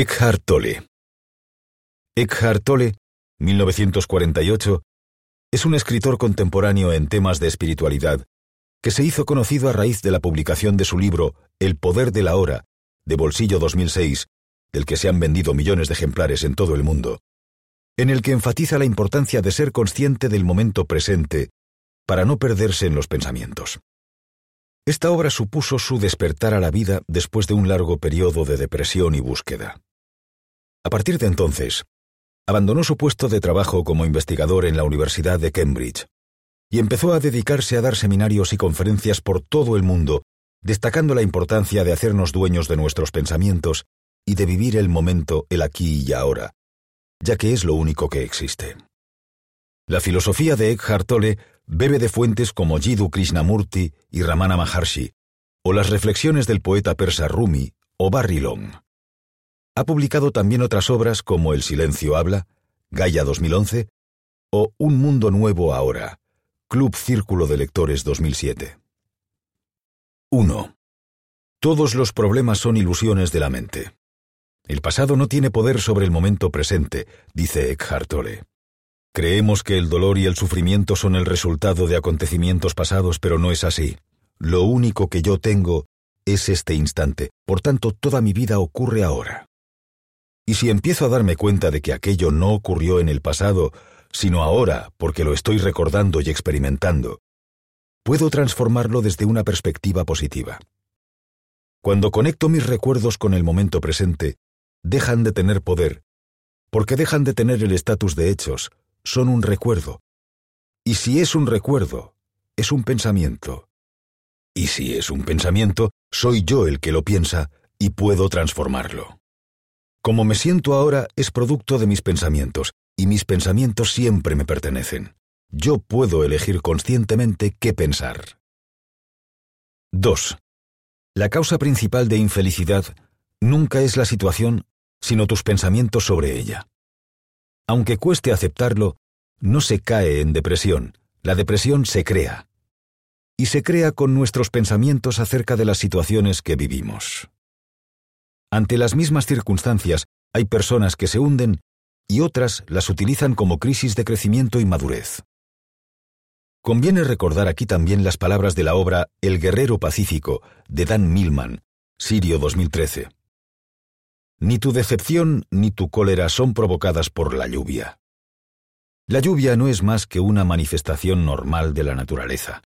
Eckhart Tolle Eckhart Tolle, 1948, es un escritor contemporáneo en temas de espiritualidad que se hizo conocido a raíz de la publicación de su libro El poder de la hora, de bolsillo 2006, del que se han vendido millones de ejemplares en todo el mundo, en el que enfatiza la importancia de ser consciente del momento presente para no perderse en los pensamientos. Esta obra supuso su despertar a la vida después de un largo periodo de depresión y búsqueda. A partir de entonces, abandonó su puesto de trabajo como investigador en la Universidad de Cambridge y empezó a dedicarse a dar seminarios y conferencias por todo el mundo, destacando la importancia de hacernos dueños de nuestros pensamientos y de vivir el momento, el aquí y ahora, ya que es lo único que existe. La filosofía de Eckhart Tolle bebe de fuentes como Jiddu Krishnamurti y Ramana Maharshi, o las reflexiones del poeta persa Rumi o Barry Long. Ha publicado también otras obras como El silencio habla, Gaia 2011 o Un mundo nuevo ahora, Club Círculo de Lectores 2007. 1. Todos los problemas son ilusiones de la mente. El pasado no tiene poder sobre el momento presente, dice Eckhart Tolle. Creemos que el dolor y el sufrimiento son el resultado de acontecimientos pasados, pero no es así. Lo único que yo tengo es este instante, por tanto toda mi vida ocurre ahora. Y si empiezo a darme cuenta de que aquello no ocurrió en el pasado, sino ahora porque lo estoy recordando y experimentando, puedo transformarlo desde una perspectiva positiva. Cuando conecto mis recuerdos con el momento presente, dejan de tener poder, porque dejan de tener el estatus de hechos, son un recuerdo. Y si es un recuerdo, es un pensamiento. Y si es un pensamiento, soy yo el que lo piensa y puedo transformarlo. Como me siento ahora es producto de mis pensamientos, y mis pensamientos siempre me pertenecen. Yo puedo elegir conscientemente qué pensar. 2. La causa principal de infelicidad nunca es la situación, sino tus pensamientos sobre ella. Aunque cueste aceptarlo, no se cae en depresión, la depresión se crea. Y se crea con nuestros pensamientos acerca de las situaciones que vivimos. Ante las mismas circunstancias, hay personas que se hunden y otras las utilizan como crisis de crecimiento y madurez. Conviene recordar aquí también las palabras de la obra El Guerrero Pacífico de Dan Millman, Sirio 2013. Ni tu decepción ni tu cólera son provocadas por la lluvia. La lluvia no es más que una manifestación normal de la naturaleza.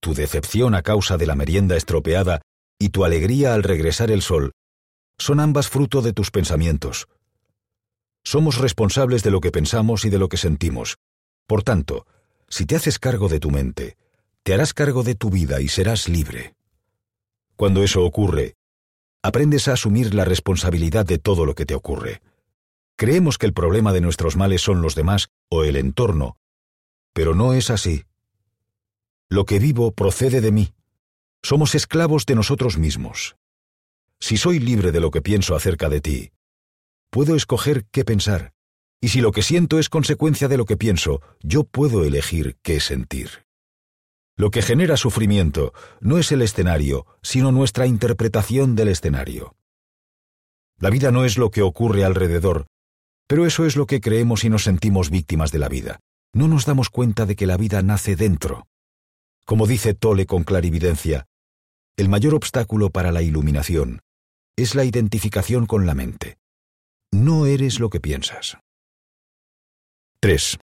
Tu decepción a causa de la merienda estropeada y tu alegría al regresar el sol son ambas fruto de tus pensamientos. Somos responsables de lo que pensamos y de lo que sentimos. Por tanto, si te haces cargo de tu mente, te harás cargo de tu vida y serás libre. Cuando eso ocurre, aprendes a asumir la responsabilidad de todo lo que te ocurre. Creemos que el problema de nuestros males son los demás o el entorno, pero no es así. Lo que vivo procede de mí. Somos esclavos de nosotros mismos. Si soy libre de lo que pienso acerca de ti, puedo escoger qué pensar, y si lo que siento es consecuencia de lo que pienso, yo puedo elegir qué sentir. Lo que genera sufrimiento no es el escenario, sino nuestra interpretación del escenario. La vida no es lo que ocurre alrededor, pero eso es lo que creemos y nos sentimos víctimas de la vida. No nos damos cuenta de que la vida nace dentro. Como dice Tole con clarividencia, el mayor obstáculo para la iluminación es la identificación con la mente. No eres lo que piensas. 3.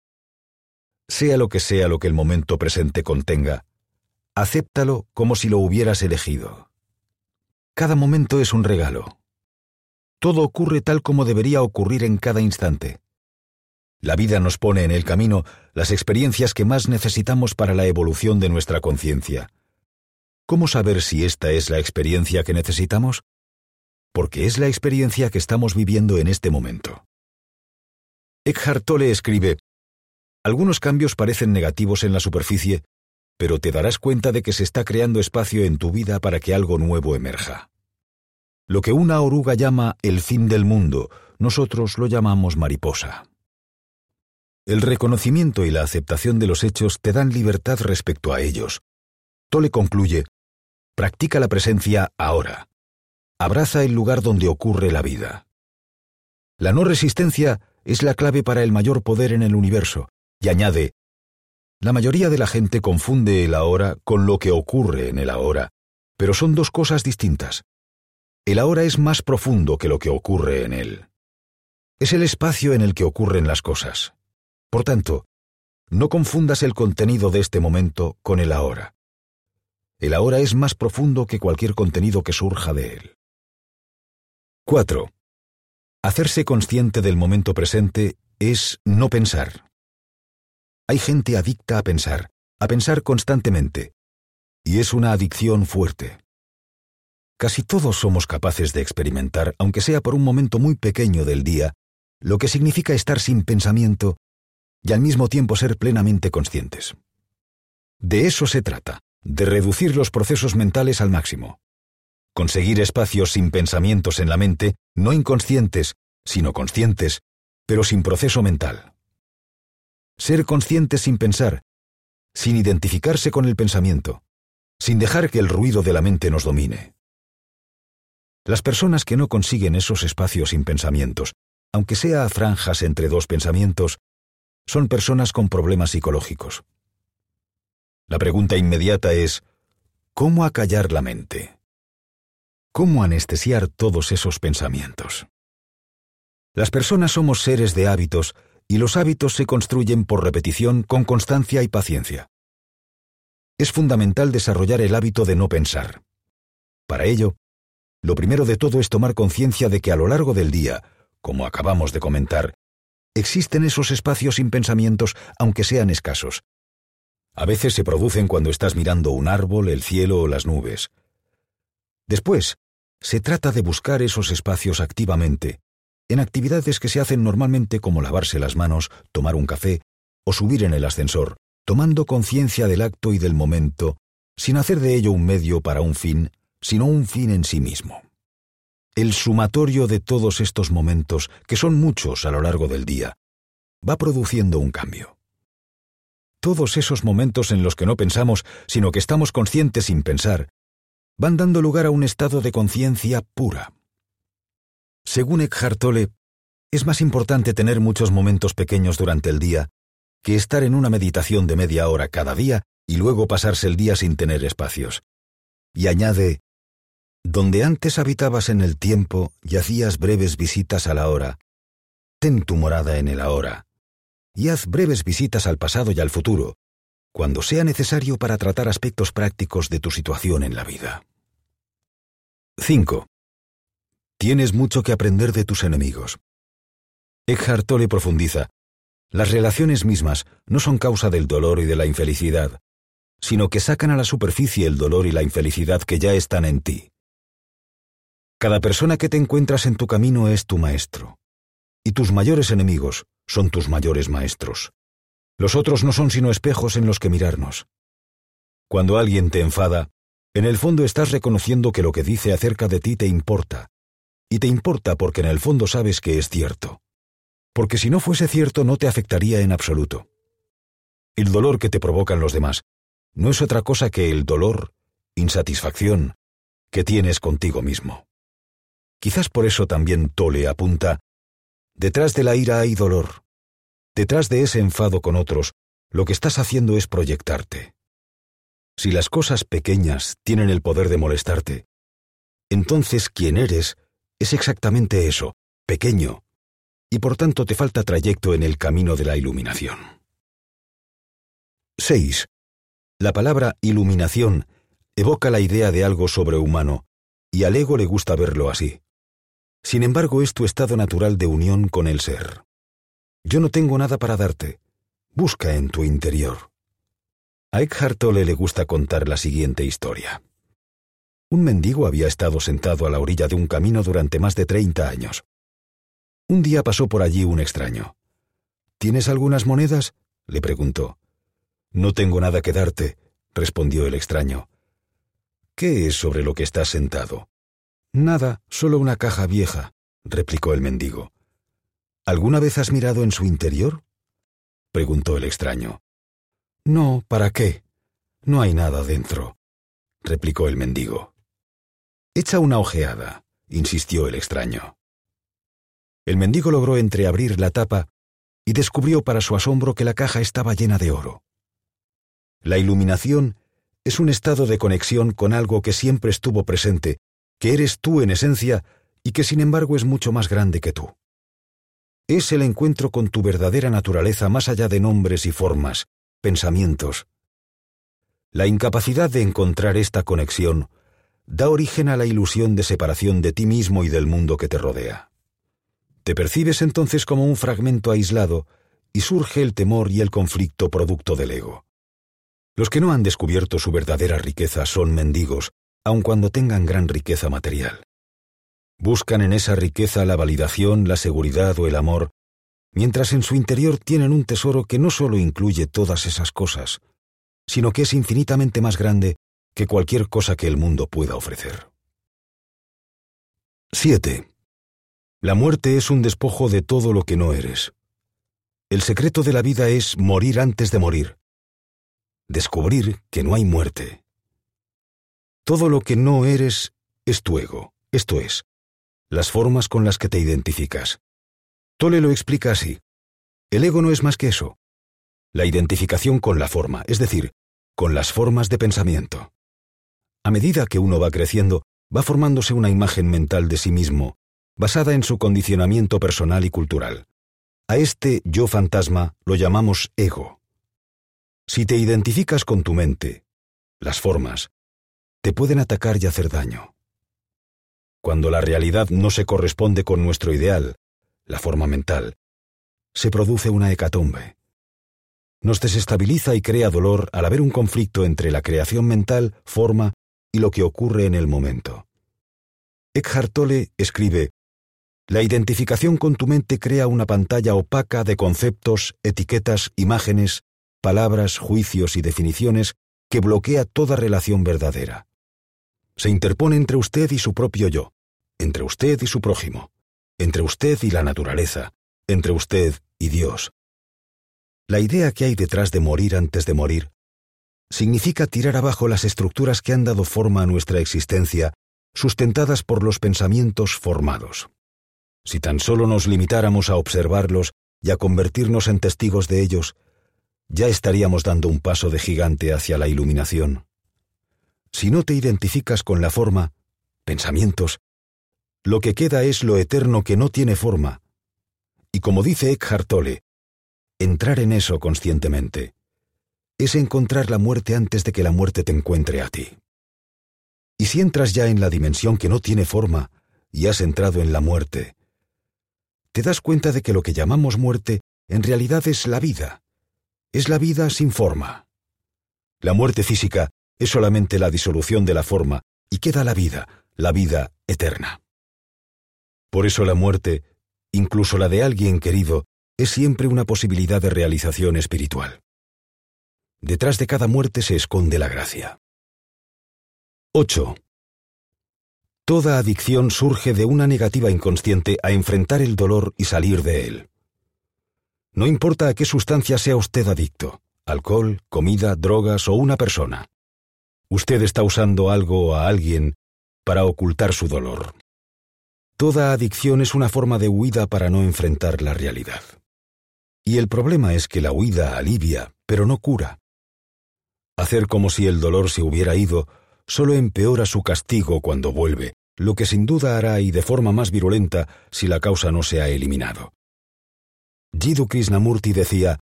Sea lo que sea lo que el momento presente contenga, acéptalo como si lo hubieras elegido. Cada momento es un regalo. Todo ocurre tal como debería ocurrir en cada instante. La vida nos pone en el camino las experiencias que más necesitamos para la evolución de nuestra conciencia. ¿Cómo saber si esta es la experiencia que necesitamos? Porque es la experiencia que estamos viviendo en este momento. Eckhart Tolle escribe, Algunos cambios parecen negativos en la superficie, pero te darás cuenta de que se está creando espacio en tu vida para que algo nuevo emerja. Lo que una oruga llama el fin del mundo, nosotros lo llamamos mariposa. El reconocimiento y la aceptación de los hechos te dan libertad respecto a ellos. Tole concluye, Practica la presencia ahora. Abraza el lugar donde ocurre la vida. La no resistencia es la clave para el mayor poder en el universo, y añade, la mayoría de la gente confunde el ahora con lo que ocurre en el ahora, pero son dos cosas distintas. El ahora es más profundo que lo que ocurre en él. Es el espacio en el que ocurren las cosas. Por tanto, no confundas el contenido de este momento con el ahora. El ahora es más profundo que cualquier contenido que surja de él. 4. Hacerse consciente del momento presente es no pensar. Hay gente adicta a pensar, a pensar constantemente, y es una adicción fuerte. Casi todos somos capaces de experimentar, aunque sea por un momento muy pequeño del día, lo que significa estar sin pensamiento y al mismo tiempo ser plenamente conscientes. De eso se trata, de reducir los procesos mentales al máximo. Conseguir espacios sin pensamientos en la mente, no inconscientes, sino conscientes, pero sin proceso mental. Ser conscientes sin pensar, sin identificarse con el pensamiento, sin dejar que el ruido de la mente nos domine. Las personas que no consiguen esos espacios sin pensamientos, aunque sea a franjas entre dos pensamientos, son personas con problemas psicológicos. La pregunta inmediata es, ¿cómo acallar la mente? ¿Cómo anestesiar todos esos pensamientos? Las personas somos seres de hábitos y los hábitos se construyen por repetición con constancia y paciencia. Es fundamental desarrollar el hábito de no pensar. Para ello, lo primero de todo es tomar conciencia de que a lo largo del día, como acabamos de comentar, existen esos espacios sin pensamientos aunque sean escasos. A veces se producen cuando estás mirando un árbol, el cielo o las nubes. Después, se trata de buscar esos espacios activamente, en actividades que se hacen normalmente como lavarse las manos, tomar un café o subir en el ascensor, tomando conciencia del acto y del momento, sin hacer de ello un medio para un fin, sino un fin en sí mismo. El sumatorio de todos estos momentos, que son muchos a lo largo del día, va produciendo un cambio. Todos esos momentos en los que no pensamos, sino que estamos conscientes sin pensar, van dando lugar a un estado de conciencia pura. Según Eckhart Tolle, es más importante tener muchos momentos pequeños durante el día que estar en una meditación de media hora cada día y luego pasarse el día sin tener espacios. Y añade, donde antes habitabas en el tiempo y hacías breves visitas a la hora, ten tu morada en el ahora, y haz breves visitas al pasado y al futuro, cuando sea necesario para tratar aspectos prácticos de tu situación en la vida. 5. Tienes mucho que aprender de tus enemigos. Eckhart Tolle profundiza, las relaciones mismas no son causa del dolor y de la infelicidad, sino que sacan a la superficie el dolor y la infelicidad que ya están en ti. Cada persona que te encuentras en tu camino es tu maestro, y tus mayores enemigos son tus mayores maestros. Los otros no son sino espejos en los que mirarnos. Cuando alguien te enfada, en el fondo estás reconociendo que lo que dice acerca de ti te importa, y te importa porque en el fondo sabes que es cierto. Porque si no fuese cierto no te afectaría en absoluto. El dolor que te provocan los demás no es otra cosa que el dolor, insatisfacción, que tienes contigo mismo. Quizás por eso también Tole apunta, detrás de la ira hay dolor. Detrás de ese enfado con otros, lo que estás haciendo es proyectarte. Si las cosas pequeñas tienen el poder de molestarte, entonces quien eres es exactamente eso, pequeño, y por tanto te falta trayecto en el camino de la iluminación. 6. La palabra iluminación evoca la idea de algo sobrehumano, y al ego le gusta verlo así. Sin embargo, es tu estado natural de unión con el ser. Yo no tengo nada para darte. Busca en tu interior. A Eckhart Tolle le gusta contar la siguiente historia. Un mendigo había estado sentado a la orilla de un camino durante más de treinta años. Un día pasó por allí un extraño. ¿Tienes algunas monedas? le preguntó. No tengo nada que darte, respondió el extraño. ¿Qué es sobre lo que estás sentado? Nada, solo una caja vieja, replicó el mendigo. ¿Alguna vez has mirado en su interior? preguntó el extraño. No, ¿para qué? No hay nada dentro, replicó el mendigo. Echa una ojeada, insistió el extraño. El mendigo logró entreabrir la tapa y descubrió para su asombro que la caja estaba llena de oro. La iluminación es un estado de conexión con algo que siempre estuvo presente, que eres tú en esencia y que sin embargo es mucho más grande que tú. Es el encuentro con tu verdadera naturaleza más allá de nombres y formas, pensamientos. La incapacidad de encontrar esta conexión da origen a la ilusión de separación de ti mismo y del mundo que te rodea. Te percibes entonces como un fragmento aislado y surge el temor y el conflicto producto del ego. Los que no han descubierto su verdadera riqueza son mendigos, aun cuando tengan gran riqueza material. Buscan en esa riqueza la validación, la seguridad o el amor, mientras en su interior tienen un tesoro que no solo incluye todas esas cosas, sino que es infinitamente más grande que cualquier cosa que el mundo pueda ofrecer. 7. La muerte es un despojo de todo lo que no eres. El secreto de la vida es morir antes de morir, descubrir que no hay muerte. Todo lo que no eres es tu ego, esto es, las formas con las que te identificas. Tole lo explica así. El ego no es más que eso, la identificación con la forma, es decir, con las formas de pensamiento. A medida que uno va creciendo, va formándose una imagen mental de sí mismo, basada en su condicionamiento personal y cultural. A este yo fantasma lo llamamos ego. Si te identificas con tu mente, las formas, te pueden atacar y hacer daño. Cuando la realidad no se corresponde con nuestro ideal, la forma mental, se produce una hecatombe. Nos desestabiliza y crea dolor al haber un conflicto entre la creación mental, forma y lo que ocurre en el momento. Eckhart Tolle escribe, La identificación con tu mente crea una pantalla opaca de conceptos, etiquetas, imágenes, palabras, juicios y definiciones que bloquea toda relación verdadera. Se interpone entre usted y su propio yo, entre usted y su prójimo, entre usted y la naturaleza, entre usted y Dios. La idea que hay detrás de morir antes de morir significa tirar abajo las estructuras que han dado forma a nuestra existencia, sustentadas por los pensamientos formados. Si tan solo nos limitáramos a observarlos y a convertirnos en testigos de ellos, ya estaríamos dando un paso de gigante hacia la iluminación. Si no te identificas con la forma, pensamientos, lo que queda es lo eterno que no tiene forma. Y como dice Eckhart Tolle, entrar en eso conscientemente es encontrar la muerte antes de que la muerte te encuentre a ti. Y si entras ya en la dimensión que no tiene forma y has entrado en la muerte, te das cuenta de que lo que llamamos muerte en realidad es la vida, es la vida sin forma. La muerte física es solamente la disolución de la forma y queda la vida, la vida eterna. Por eso la muerte, incluso la de alguien querido, es siempre una posibilidad de realización espiritual. Detrás de cada muerte se esconde la gracia. 8. Toda adicción surge de una negativa inconsciente a enfrentar el dolor y salir de él. No importa a qué sustancia sea usted adicto, alcohol, comida, drogas o una persona. Usted está usando algo o a alguien para ocultar su dolor. Toda adicción es una forma de huida para no enfrentar la realidad. Y el problema es que la huida alivia, pero no cura. Hacer como si el dolor se hubiera ido solo empeora su castigo cuando vuelve, lo que sin duda hará y de forma más virulenta si la causa no se ha eliminado. Jiddu Krishnamurti decía,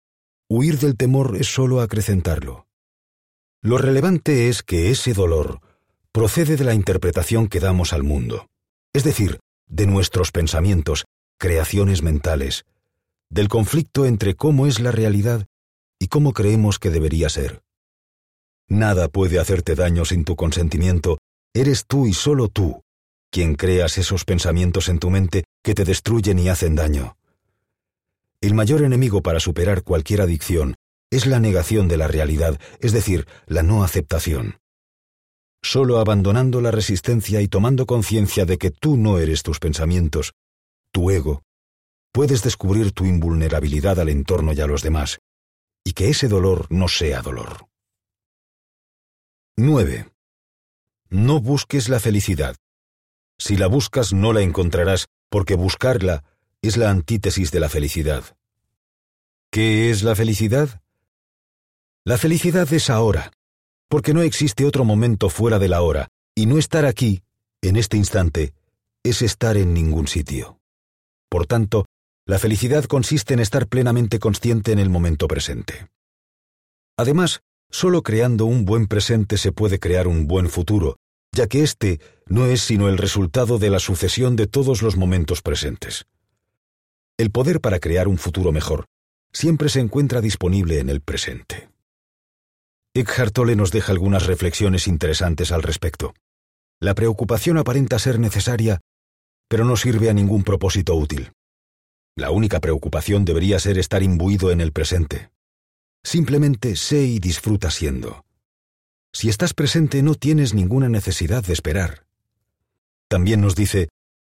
huir del temor es solo acrecentarlo. Lo relevante es que ese dolor procede de la interpretación que damos al mundo, es decir, de nuestros pensamientos, creaciones mentales, del conflicto entre cómo es la realidad y cómo creemos que debería ser. Nada puede hacerte daño sin tu consentimiento, eres tú y solo tú quien creas esos pensamientos en tu mente que te destruyen y hacen daño. El mayor enemigo para superar cualquier adicción es la negación de la realidad, es decir, la no aceptación. Solo abandonando la resistencia y tomando conciencia de que tú no eres tus pensamientos, tu ego, puedes descubrir tu invulnerabilidad al entorno y a los demás, y que ese dolor no sea dolor. 9. No busques la felicidad. Si la buscas no la encontrarás porque buscarla es la antítesis de la felicidad. ¿Qué es la felicidad? La felicidad es ahora, porque no existe otro momento fuera de la hora, y no estar aquí, en este instante, es estar en ningún sitio. Por tanto, la felicidad consiste en estar plenamente consciente en el momento presente. Además, solo creando un buen presente se puede crear un buen futuro, ya que éste no es sino el resultado de la sucesión de todos los momentos presentes. El poder para crear un futuro mejor siempre se encuentra disponible en el presente. Eckhart Tolle nos deja algunas reflexiones interesantes al respecto. La preocupación aparenta ser necesaria, pero no sirve a ningún propósito útil. La única preocupación debería ser estar imbuido en el presente. Simplemente sé y disfruta siendo. Si estás presente no tienes ninguna necesidad de esperar. También nos dice,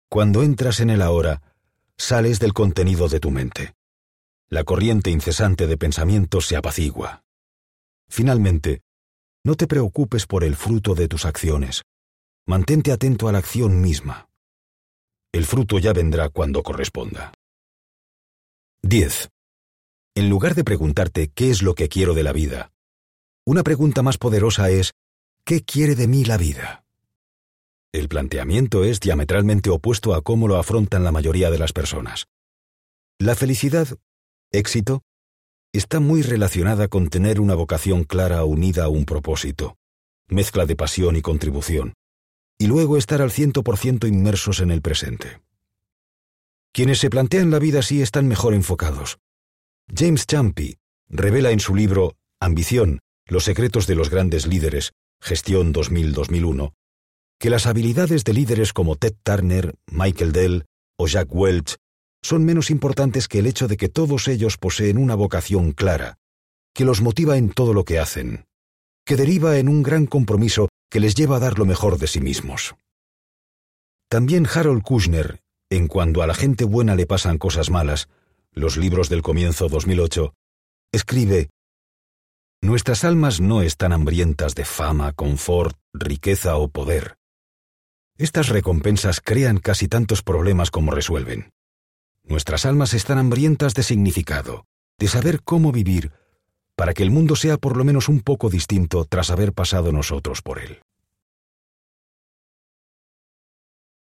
cuando entras en el ahora, sales del contenido de tu mente. La corriente incesante de pensamientos se apacigua. Finalmente, no te preocupes por el fruto de tus acciones. Mantente atento a la acción misma. El fruto ya vendrá cuando corresponda. 10. En lugar de preguntarte qué es lo que quiero de la vida, una pregunta más poderosa es ¿qué quiere de mí la vida? El planteamiento es diametralmente opuesto a cómo lo afrontan la mayoría de las personas. La felicidad, éxito, está muy relacionada con tener una vocación clara unida a un propósito, mezcla de pasión y contribución, y luego estar al ciento por ciento inmersos en el presente. Quienes se plantean la vida así están mejor enfocados. James Champy revela en su libro Ambición, los secretos de los grandes líderes, Gestión 2000-2001, que las habilidades de líderes como Ted Turner, Michael Dell o Jack Welch son menos importantes que el hecho de que todos ellos poseen una vocación clara, que los motiva en todo lo que hacen, que deriva en un gran compromiso que les lleva a dar lo mejor de sí mismos. También Harold Kushner en Cuando a la gente buena le pasan cosas malas, los libros del comienzo 2008, escribe, Nuestras almas no están hambrientas de fama, confort, riqueza o poder. Estas recompensas crean casi tantos problemas como resuelven. Nuestras almas están hambrientas de significado, de saber cómo vivir, para que el mundo sea por lo menos un poco distinto tras haber pasado nosotros por él.